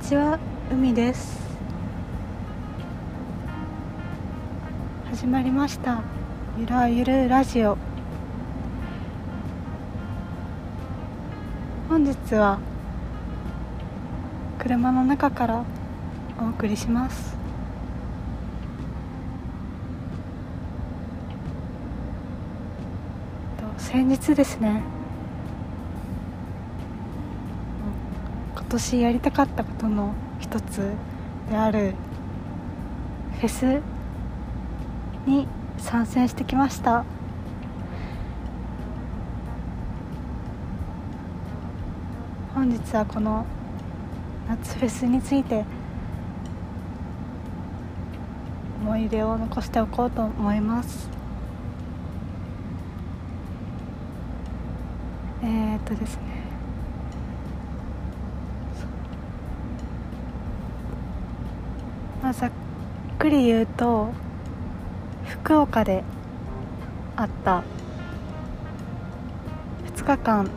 ちは海です。始まりました。ゆらゆるラジオ。本日は車の中からお送りします。と先日ですね年やりたかったことの一つであるフェスに参戦してきました。本日はこの夏フェスについて思い出を残しておこうと思います。えー、っとですね。まあ、ざっくり言うと福岡であった2日間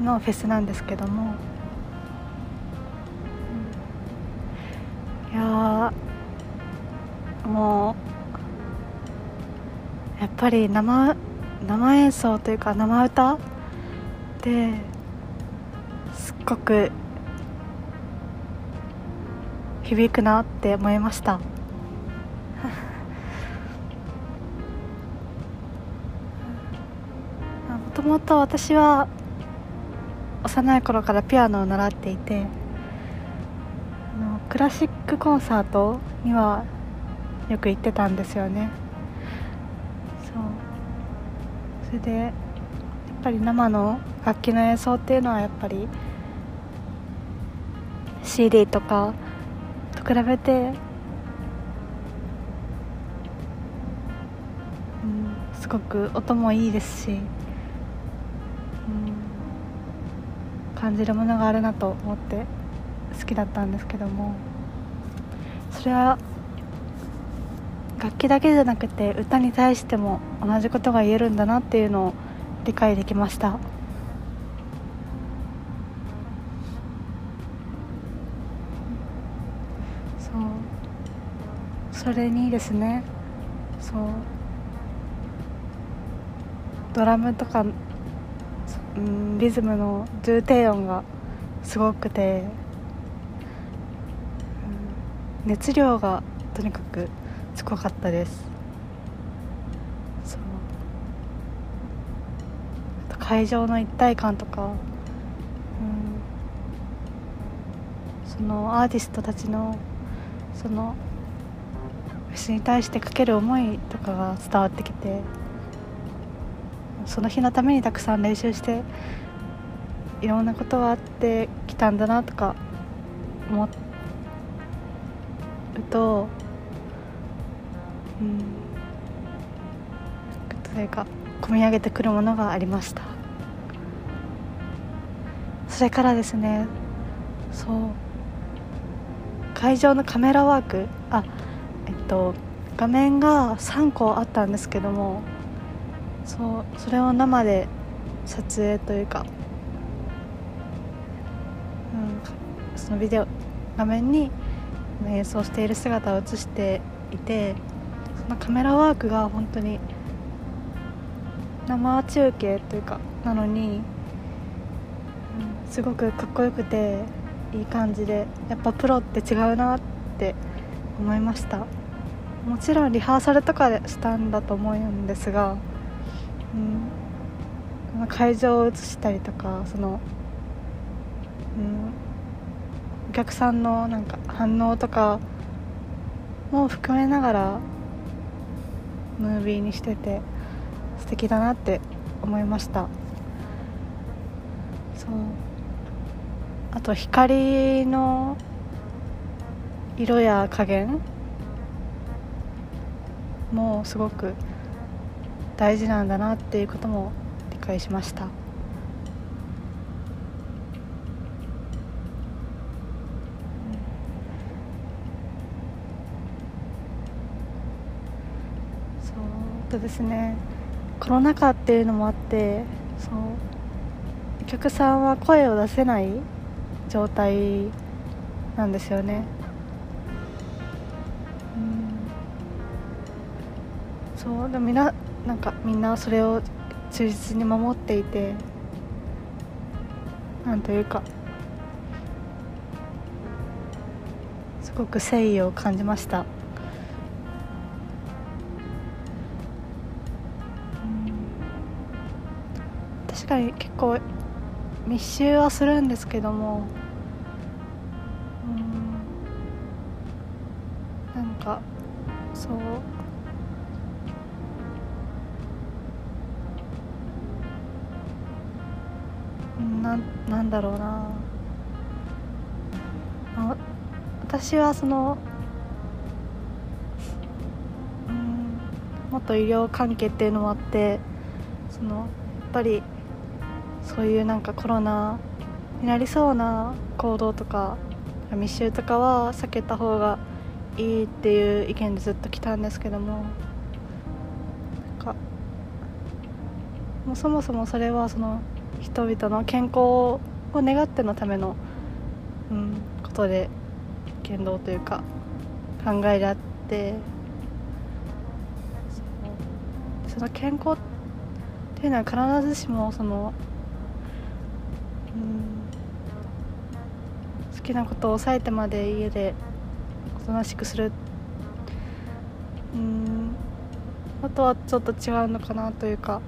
のフェスなんですけどもいやもうやっぱり生生演奏というか生歌ですっごく響くなって思いました。もともと私は幼い頃からピアノを習っていてクラシックコンサートにはよく行ってたんですよね。そう。それでやっぱり生の楽器の演奏っていうのはやっぱり CD とか比べて、うん、すごく音もいいですし、うん、感じるものがあるなと思って好きだったんですけども。それは楽器だけじゃなくて歌に対しても同じことが言えるんだなっていうのを理解できました。それにですねそうドラムとか、うん、リズムの重低音がすごくて、うん、熱量がとにかくすごかったです。そう。会場の一体感とか、うん、そのアーティストたちのそのフェスに対してかける思いとかが伝わってきてその日のためにたくさん練習していろんなことがあってきたんだなとか思うとうんというか込み上げてくるものがありました。それからですねそう会場のカメラワークあと画面が3個あったんですけどもそうそれを生で撮影というか、うん、そのビデオ画面に演奏している姿を映していてそのカメラワークが本当に生中継というかなのに、うん、すごくかっこよくていい感じでやっぱプロって違うなって思いました。もちろんリハーサルとかでしたんだと思うんですが、うん、会場を映したりとかその、うん、お客さんのなんか反応とかも含めながらムービーにしてて素敵だなって思いました。そう。あと光の色や加減もすごく大事なんだなっていうことも理解しました。そうとですねコロナ禍っていうのもあってそうお客さんは声を出せない状態なんですよね。そうでもみんななんかみんなそれを忠実に守っていてなんというかすごく誠意を感じました。確かに結構密集はするんですけどもうん。なんかそう。なんだろうな。あ私はそのうんもっと医療関係っていうのもあってそのやっぱりそういうなんかコロナになりそうな行動とか密集とかは避けた方がいいっていう意見でずっと来たんですけどもなんかもうそもそもそれはその人々の健康を願ってのための、うん、ことで言動というか考えであってその健康っていうのは必ずしもそのうん好きなことを抑えてまで家でおとなしくするうんあとはちょっと違うのかなというか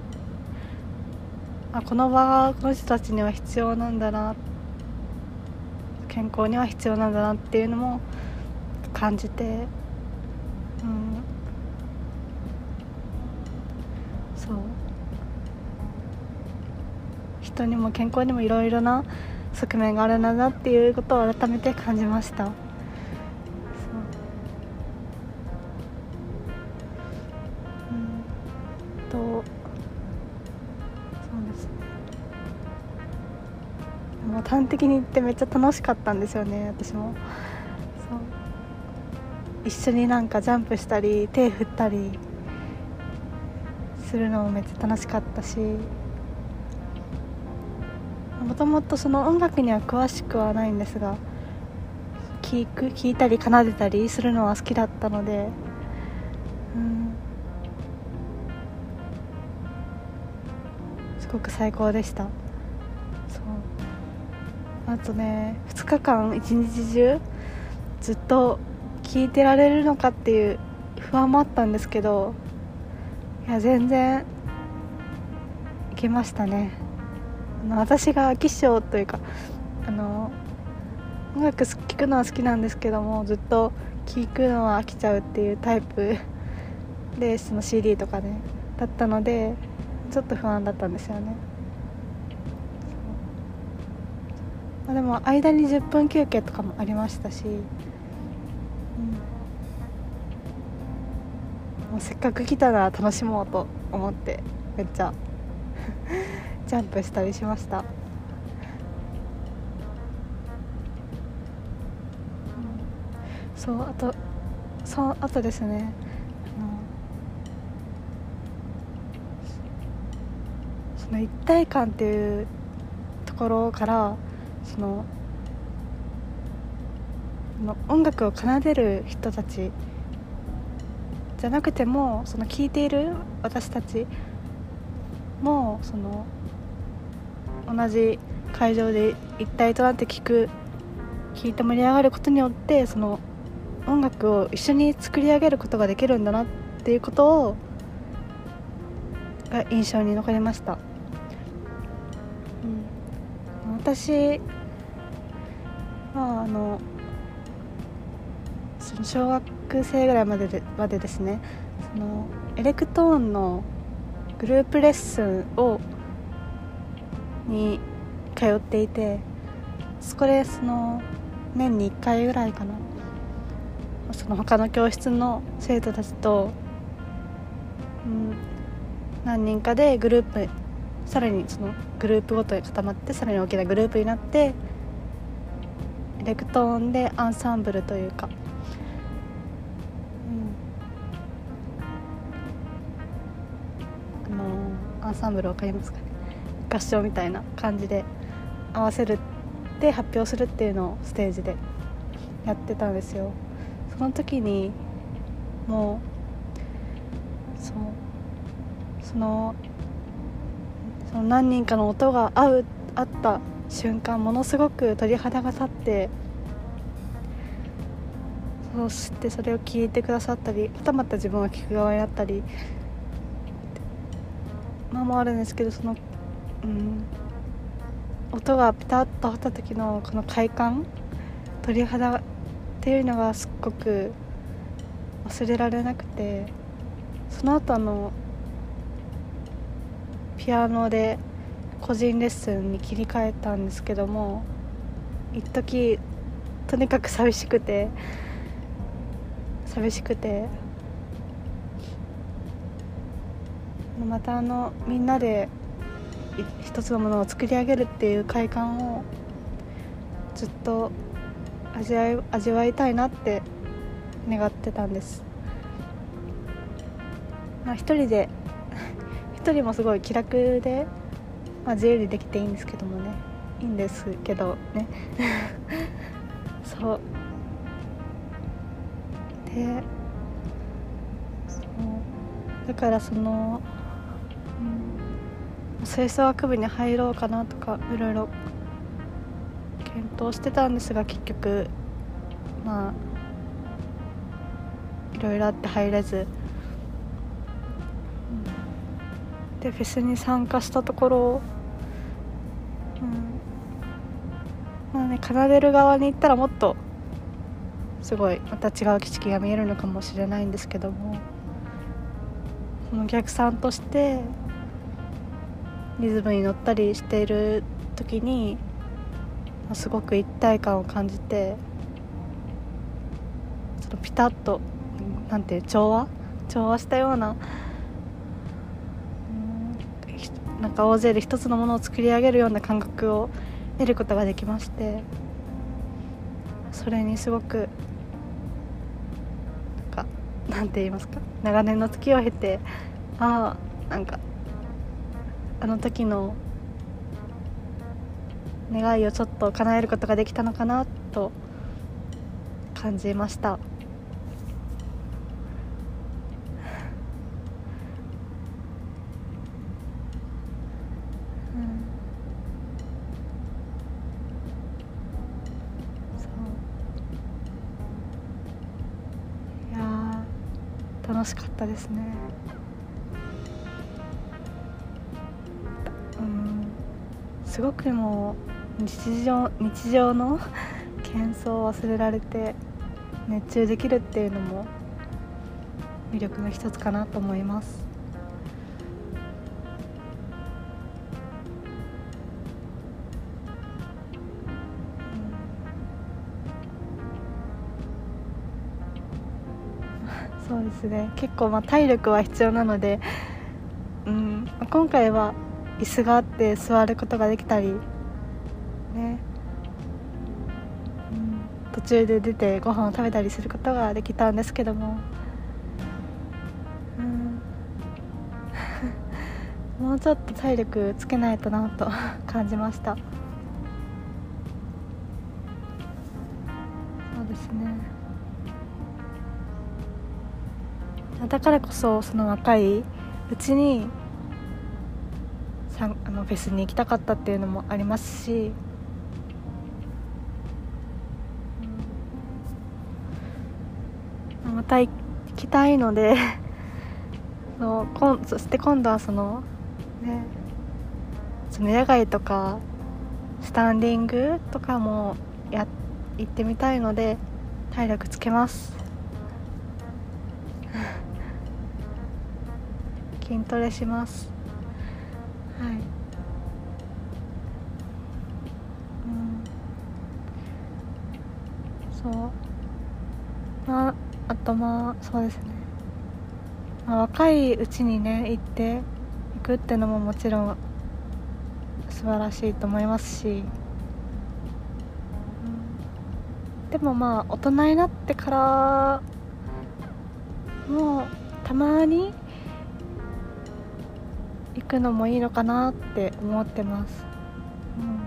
あこの場がこの人たちには必要なんだな。健康には必要なんだなっていうのも感じて。うん。そう。人にも健康にもいろいろな側面があるんだなっていうことを改めて感じました。てめっちゃ楽しかったんですよね私も。そう。一緒になんかジャンプしたり手振ったりするのもめっちゃ楽しかったしもともとその音楽には詳しくはないんですが聴く聞いたり奏でたりするのは好きだったのでうん。すごく最高でした。あとね2日間一日中ずっと聴いてられるのかっていう不安もあったんですけどいや全然いけましたね。私が飽き性というかあの音楽聴くのは好きなんですけどもずっと聴くのは飽きちゃうっていうタイプ でその CD とかねだったのでちょっと不安だったんですよね。まあ、でも間に10分休憩とかもありましたし、うん、もうせっかく来たなら楽しもうと思ってめっちゃ ジャンプしたりしました、そうあとそうあとですねその一体感っていうところからそのの音楽を奏でる人たちじゃなくてもその聴いている私たちもその同じ会場で一体となって聴く聴いて盛り上がることによってその音楽を一緒に作り上げることができるんだなっていうことをが印象に残りました、うん、私のその小学生ぐらいまででまでですね。そのエレクトーンのグループレッスンをに通っていてそこでその年に1回ぐらいかな。その他の教室の生徒たちと、うん、何人かでグループさらにそのグループごとに固まってさらに大きなグループになってレクトーンでアンサンブルというか、うん、あのアンサンブル分かりますかね？合唱みたいな感じで合わせるって発表するっていうのをステージでやってたんですよ。その時にもうそうそのその何人かの音が合う合った瞬間ものすごく鳥肌が立ってそしてそれを聞いてくださったりまたまた自分は聞く側になったりまあもあるんですけどその、うん、音がピタッと合った時のこの快感鳥肌っていうのがすっごく忘れられなくてその後あのピアノで個人レッスンに切り替えたんですけども一時とにかく寂しくて寂しくてまたあのみんなで一つのものを作り上げるっていう快感をずっと味わい味わいたいなって願ってたんです。まあ一人で一人もすごい気楽で、まあ、自由にできていいんですけどもね。いいんですけどね。そう。でそう。だからその、うん、吹奏楽部に入ろうかなとかいろいろ検討してたんですが結局まあいろいろあって入れず、でフェスに参加したところ、奏でる側に行ったらもっとすごいまた違う景色が見えるのかもしれないんですけどもそのお客さんとしてリズムに乗ったりしている時にすごく一体感を感じてそのピタッとなんていう調和？調和したようななんか大勢で一つのものを作り上げるような感覚を得ることができましてそれにすごくなんかなんて言いますか長年の月を経てああなんかあの時の願いをちょっと叶えることができたのかなと感じました。楽しかったですね。うん。すごくもう日常日常の喧騒を忘れられて熱中できるっていうのも魅力の一つかなと思います。そうですね。結構まあ体力は必要なので、うん、今回は椅子があって座ることができたりね、うん、途中で出てご飯を食べたりすることができたんですけども、うん、もうちょっと体力つけないとなと 感じました。そうですね。だからこそその若いうちにさあのフェスに行きたかったっていうのもありますし。また行きたいので そこそして今度はそのねその野外とかスタンディングとかもや行ってみたいので体力つけます。筋トレします。はい。うん。そう。まああとまあそうですね、まあ、若いうちにね行っていくってのももちろん素晴らしいと思いますし、うん、でもまあ大人になってからもうたまにくのもいいのかなって思ってます、うん、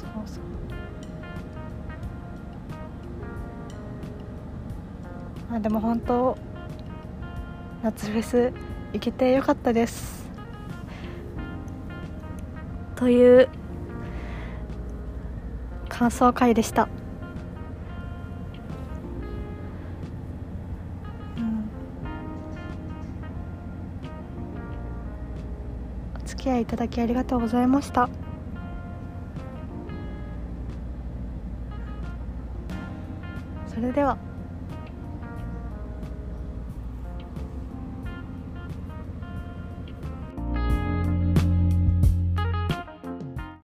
そうそう。まあでも本当夏フェス行けてよかったです。という感想会でした。合いいただきありがとうございました。それでは。